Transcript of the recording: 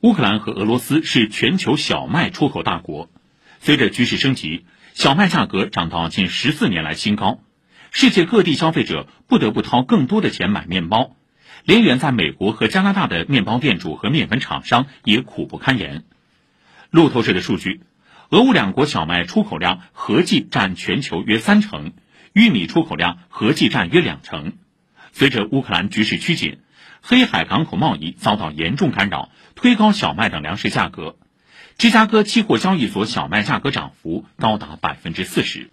乌克兰和俄罗斯是全球小麦出口大国，随着局势升级，小麦价格涨到近十四年来新高，世界各地消费者不得不掏更多的钱买面包，连远在美国和加拿大的面包店主和面粉厂商也苦不堪言。路透社的数据，俄乌两国小麦出口量合计占全球约三成，玉米出口量合计占约两成。随着乌克兰局势趋紧。黑海港口贸易遭到严重干扰，推高小麦等粮食价格。芝加哥期货交易所小麦价格涨幅高达百分之四十。